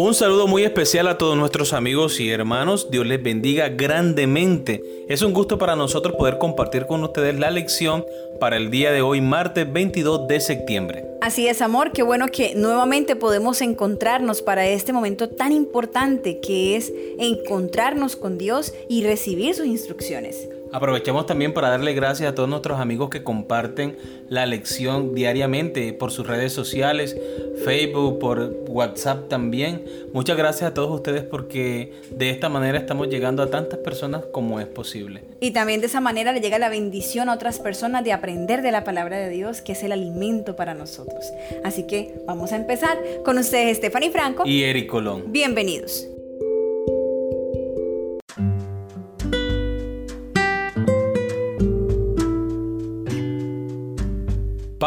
Un saludo muy especial a todos nuestros amigos y hermanos. Dios les bendiga grandemente. Es un gusto para nosotros poder compartir con ustedes la lección para el día de hoy, martes 22 de septiembre. Así es, amor. Qué bueno que nuevamente podemos encontrarnos para este momento tan importante que es encontrarnos con Dios y recibir sus instrucciones. Aprovechamos también para darle gracias a todos nuestros amigos que comparten la lección diariamente por sus redes sociales, Facebook, por WhatsApp también. Muchas gracias a todos ustedes porque de esta manera estamos llegando a tantas personas como es posible. Y también de esa manera le llega la bendición a otras personas de aprender de la palabra de Dios, que es el alimento para nosotros. Así que vamos a empezar con ustedes, Stephanie Franco y Eric Colón. Bienvenidos.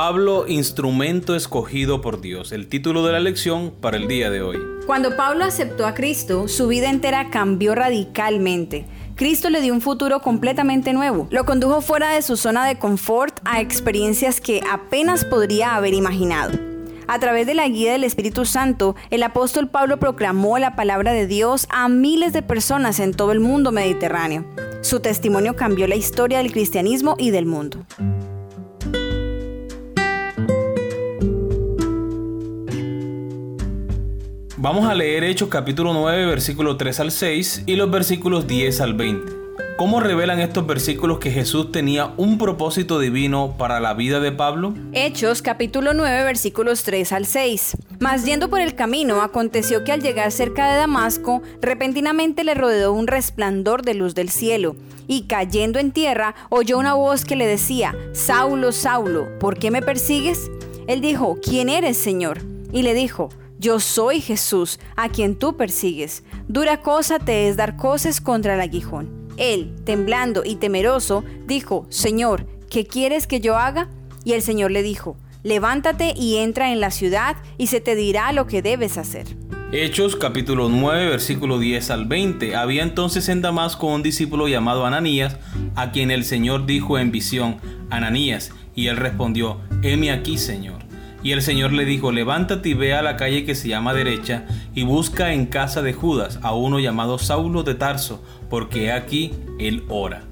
Pablo, instrumento escogido por Dios, el título de la lección para el día de hoy. Cuando Pablo aceptó a Cristo, su vida entera cambió radicalmente. Cristo le dio un futuro completamente nuevo. Lo condujo fuera de su zona de confort a experiencias que apenas podría haber imaginado. A través de la guía del Espíritu Santo, el apóstol Pablo proclamó la palabra de Dios a miles de personas en todo el mundo mediterráneo. Su testimonio cambió la historia del cristianismo y del mundo. Vamos a leer Hechos capítulo 9, versículo 3 al 6 y los versículos 10 al 20. ¿Cómo revelan estos versículos que Jesús tenía un propósito divino para la vida de Pablo? Hechos capítulo 9 versículos 3 al 6. Mas yendo por el camino, aconteció que al llegar cerca de Damasco, repentinamente le rodeó un resplandor de luz del cielo, y cayendo en tierra, oyó una voz que le decía, Saulo, Saulo, ¿por qué me persigues? Él dijo, ¿quién eres, Señor? Y le dijo, yo soy Jesús, a quien tú persigues. Dura cosa te es dar cosas contra el aguijón. Él, temblando y temeroso, dijo, Señor, ¿qué quieres que yo haga? Y el Señor le dijo, levántate y entra en la ciudad y se te dirá lo que debes hacer. Hechos capítulo 9 versículo 10 al 20. Había entonces en Damasco un discípulo llamado Ananías, a quien el Señor dijo en visión, Ananías, y él respondió, heme aquí, Señor. Y el Señor le dijo, levántate y ve a la calle que se llama derecha, y busca en casa de Judas a uno llamado Saulo de Tarso, porque aquí él ora.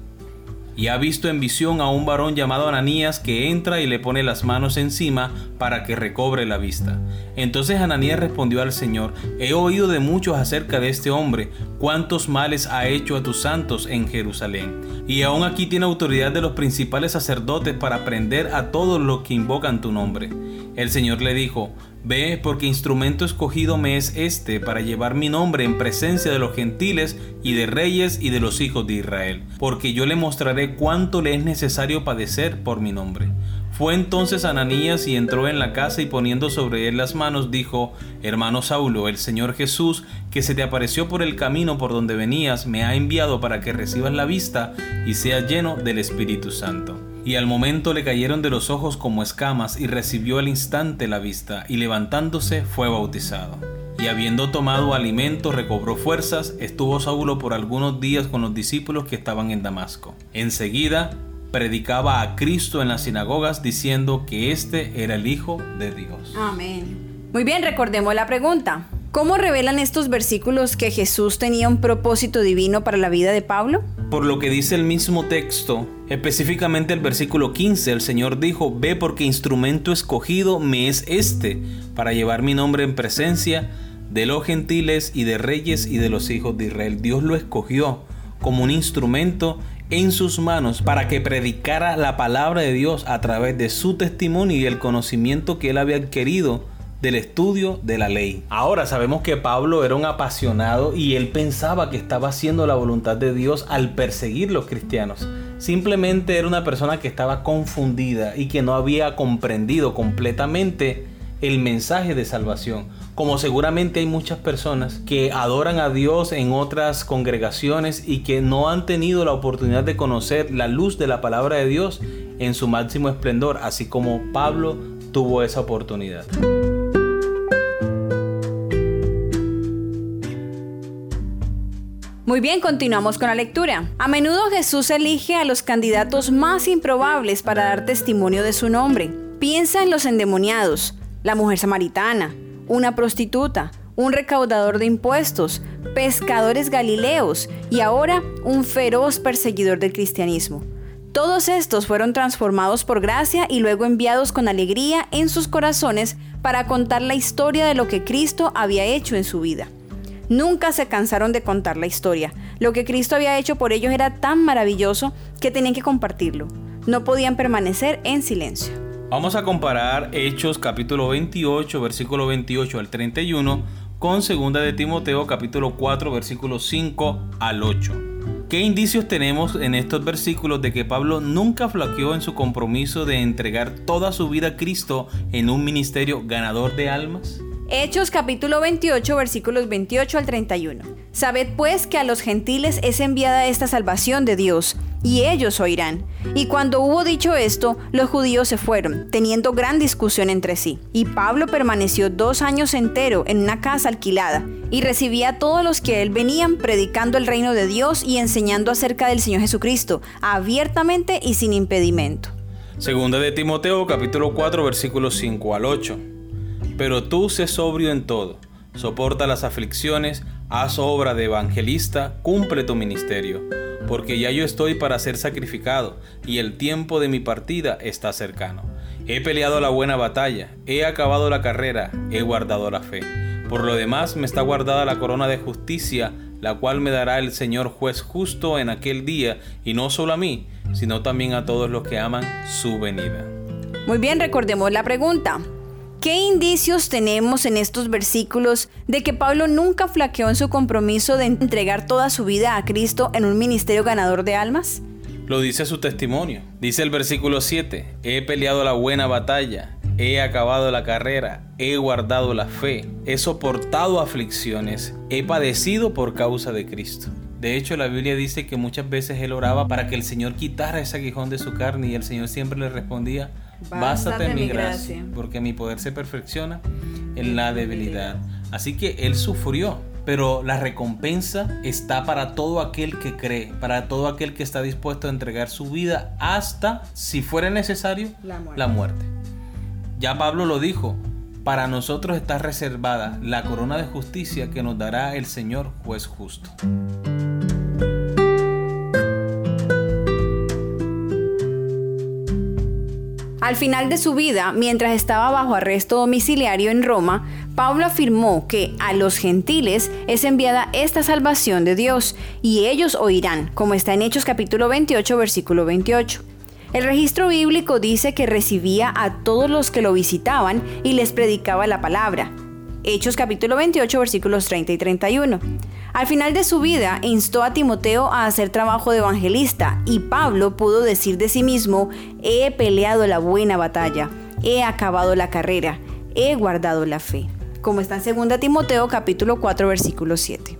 Y ha visto en visión a un varón llamado Ananías que entra y le pone las manos encima para que recobre la vista. Entonces Ananías respondió al Señor, he oído de muchos acerca de este hombre, cuántos males ha hecho a tus santos en Jerusalén. Y aún aquí tiene autoridad de los principales sacerdotes para prender a todos los que invocan tu nombre. El Señor le dijo, Ve, porque instrumento escogido me es este para llevar mi nombre en presencia de los gentiles y de reyes y de los hijos de Israel, porque yo le mostraré cuánto le es necesario padecer por mi nombre. Fue entonces Ananías y entró en la casa y poniendo sobre él las manos dijo, Hermano Saulo, el Señor Jesús, que se te apareció por el camino por donde venías, me ha enviado para que recibas la vista y seas lleno del Espíritu Santo. Y al momento le cayeron de los ojos como escamas y recibió al instante la vista y levantándose fue bautizado. Y habiendo tomado alimento recobró fuerzas, estuvo Saulo por algunos días con los discípulos que estaban en Damasco. Enseguida predicaba a Cristo en las sinagogas diciendo que éste era el Hijo de Dios. Amén. Muy bien, recordemos la pregunta. ¿Cómo revelan estos versículos que Jesús tenía un propósito divino para la vida de Pablo? Por lo que dice el mismo texto, específicamente el versículo 15, el Señor dijo, ve porque instrumento escogido me es este, para llevar mi nombre en presencia de los gentiles y de reyes y de los hijos de Israel. Dios lo escogió como un instrumento en sus manos para que predicara la palabra de Dios a través de su testimonio y el conocimiento que él había adquirido del estudio de la ley. Ahora sabemos que Pablo era un apasionado y él pensaba que estaba haciendo la voluntad de Dios al perseguir los cristianos. Simplemente era una persona que estaba confundida y que no había comprendido completamente el mensaje de salvación. Como seguramente hay muchas personas que adoran a Dios en otras congregaciones y que no han tenido la oportunidad de conocer la luz de la palabra de Dios en su máximo esplendor, así como Pablo tuvo esa oportunidad. Muy bien, continuamos con la lectura. A menudo Jesús elige a los candidatos más improbables para dar testimonio de su nombre. Piensa en los endemoniados, la mujer samaritana, una prostituta, un recaudador de impuestos, pescadores galileos y ahora un feroz perseguidor del cristianismo. Todos estos fueron transformados por gracia y luego enviados con alegría en sus corazones para contar la historia de lo que Cristo había hecho en su vida. Nunca se cansaron de contar la historia. Lo que Cristo había hecho por ellos era tan maravilloso que tenían que compartirlo. No podían permanecer en silencio. Vamos a comparar Hechos capítulo 28, versículo 28 al 31 con 2 de Timoteo capítulo 4, versículos 5 al 8. ¿Qué indicios tenemos en estos versículos de que Pablo nunca flaqueó en su compromiso de entregar toda su vida a Cristo en un ministerio ganador de almas? Hechos capítulo 28 versículos 28 al 31. Sabed pues que a los gentiles es enviada esta salvación de Dios, y ellos oirán. Y cuando hubo dicho esto, los judíos se fueron, teniendo gran discusión entre sí. Y Pablo permaneció dos años entero en una casa alquilada, y recibía a todos los que él venían predicando el reino de Dios y enseñando acerca del Señor Jesucristo, abiertamente y sin impedimento. Segunda de Timoteo capítulo 4 versículos 5 al 8. Pero tú sé sobrio en todo, soporta las aflicciones, haz obra de evangelista, cumple tu ministerio, porque ya yo estoy para ser sacrificado, y el tiempo de mi partida está cercano. He peleado la buena batalla, he acabado la carrera, he guardado la fe. Por lo demás me está guardada la corona de justicia, la cual me dará el Señor juez justo en aquel día, y no solo a mí, sino también a todos los que aman su venida. Muy bien, recordemos la pregunta. ¿Qué indicios tenemos en estos versículos de que Pablo nunca flaqueó en su compromiso de entregar toda su vida a Cristo en un ministerio ganador de almas? Lo dice su testimonio. Dice el versículo 7, he peleado la buena batalla, he acabado la carrera, he guardado la fe, he soportado aflicciones, he padecido por causa de Cristo. De hecho, la Biblia dice que muchas veces él oraba para que el Señor quitara ese aguijón de su carne y el Señor siempre le respondía, Bástate en mi gracia, porque mi poder se perfecciona en la debilidad. Así que Él sufrió, pero la recompensa está para todo aquel que cree, para todo aquel que está dispuesto a entregar su vida hasta, si fuera necesario, la muerte. Ya Pablo lo dijo, para nosotros está reservada la corona de justicia que nos dará el Señor juez justo. Al final de su vida, mientras estaba bajo arresto domiciliario en Roma, Pablo afirmó que a los gentiles es enviada esta salvación de Dios y ellos oirán, como está en Hechos capítulo 28, versículo 28. El registro bíblico dice que recibía a todos los que lo visitaban y les predicaba la palabra. Hechos capítulo 28, versículos 30 y 31. Al final de su vida instó a Timoteo a hacer trabajo de evangelista y Pablo pudo decir de sí mismo, he peleado la buena batalla, he acabado la carrera, he guardado la fe. Como está en 2 Timoteo capítulo 4 versículo 7.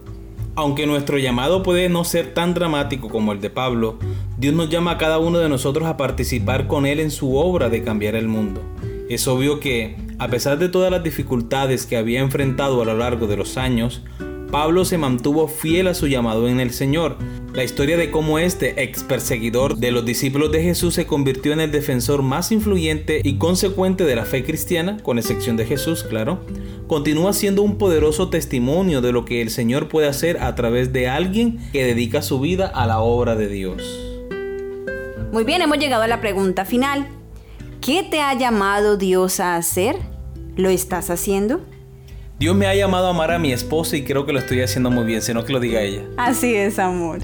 Aunque nuestro llamado puede no ser tan dramático como el de Pablo, Dios nos llama a cada uno de nosotros a participar con Él en su obra de cambiar el mundo. Es obvio que, a pesar de todas las dificultades que había enfrentado a lo largo de los años, Pablo se mantuvo fiel a su llamado en el Señor. La historia de cómo este ex perseguidor de los discípulos de Jesús se convirtió en el defensor más influyente y consecuente de la fe cristiana, con excepción de Jesús, claro, continúa siendo un poderoso testimonio de lo que el Señor puede hacer a través de alguien que dedica su vida a la obra de Dios. Muy bien, hemos llegado a la pregunta final. ¿Qué te ha llamado Dios a hacer? ¿Lo estás haciendo? Dios me ha llamado a amar a mi esposa y creo que lo estoy haciendo muy bien, sino que lo diga ella. Así es, amor.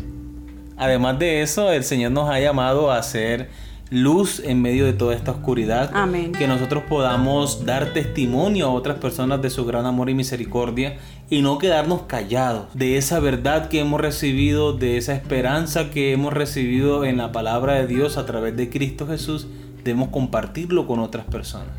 Además de eso, el Señor nos ha llamado a hacer luz en medio de toda esta oscuridad. Amén. Que nosotros podamos dar testimonio a otras personas de su gran amor y misericordia y no quedarnos callados de esa verdad que hemos recibido, de esa esperanza que hemos recibido en la palabra de Dios a través de Cristo Jesús. Debemos compartirlo con otras personas.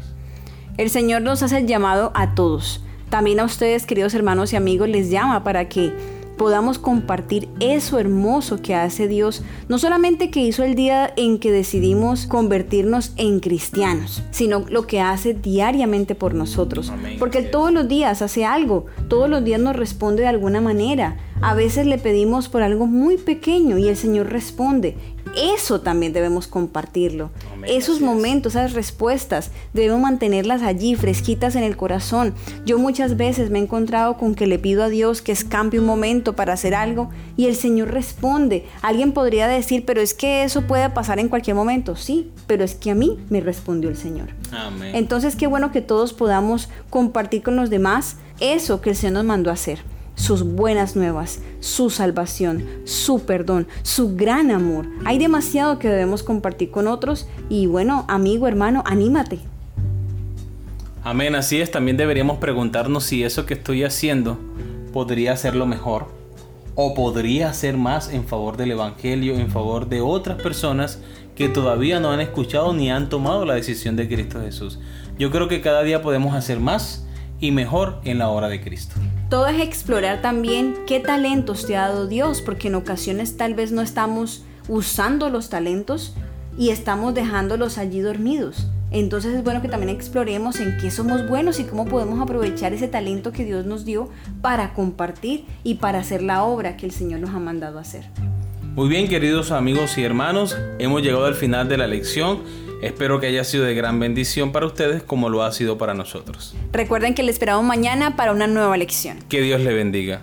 El Señor nos hace el llamado a todos también a ustedes, queridos hermanos y amigos, les llama para que podamos compartir eso hermoso que hace Dios, no solamente que hizo el día en que decidimos convertirnos en cristianos, sino lo que hace diariamente por nosotros. Porque Él todos los días hace algo, todos los días nos responde de alguna manera. A veces le pedimos por algo muy pequeño y el Señor responde. Eso también debemos compartirlo. Esos momentos, esas respuestas, debemos mantenerlas allí, fresquitas en el corazón. Yo muchas veces me he encontrado con que le pido a Dios que escampe un momento para hacer algo y el Señor responde. Alguien podría decir, pero es que eso puede pasar en cualquier momento. Sí, pero es que a mí me respondió el Señor. Amén. Entonces, qué bueno que todos podamos compartir con los demás eso que el Señor nos mandó a hacer. Sus buenas nuevas, su salvación, su perdón, su gran amor. Hay demasiado que debemos compartir con otros y bueno, amigo, hermano, anímate. Amén, así es. También deberíamos preguntarnos si eso que estoy haciendo podría hacerlo mejor o podría hacer más en favor del Evangelio, en favor de otras personas que todavía no han escuchado ni han tomado la decisión de Cristo Jesús. Yo creo que cada día podemos hacer más y mejor en la hora de Cristo. Todo es explorar también qué talentos te ha dado Dios, porque en ocasiones tal vez no estamos usando los talentos y estamos dejándolos allí dormidos. Entonces es bueno que también exploremos en qué somos buenos y cómo podemos aprovechar ese talento que Dios nos dio para compartir y para hacer la obra que el Señor nos ha mandado a hacer. Muy bien, queridos amigos y hermanos, hemos llegado al final de la lección. Espero que haya sido de gran bendición para ustedes como lo ha sido para nosotros. Recuerden que le esperamos mañana para una nueva lección. Que Dios le bendiga.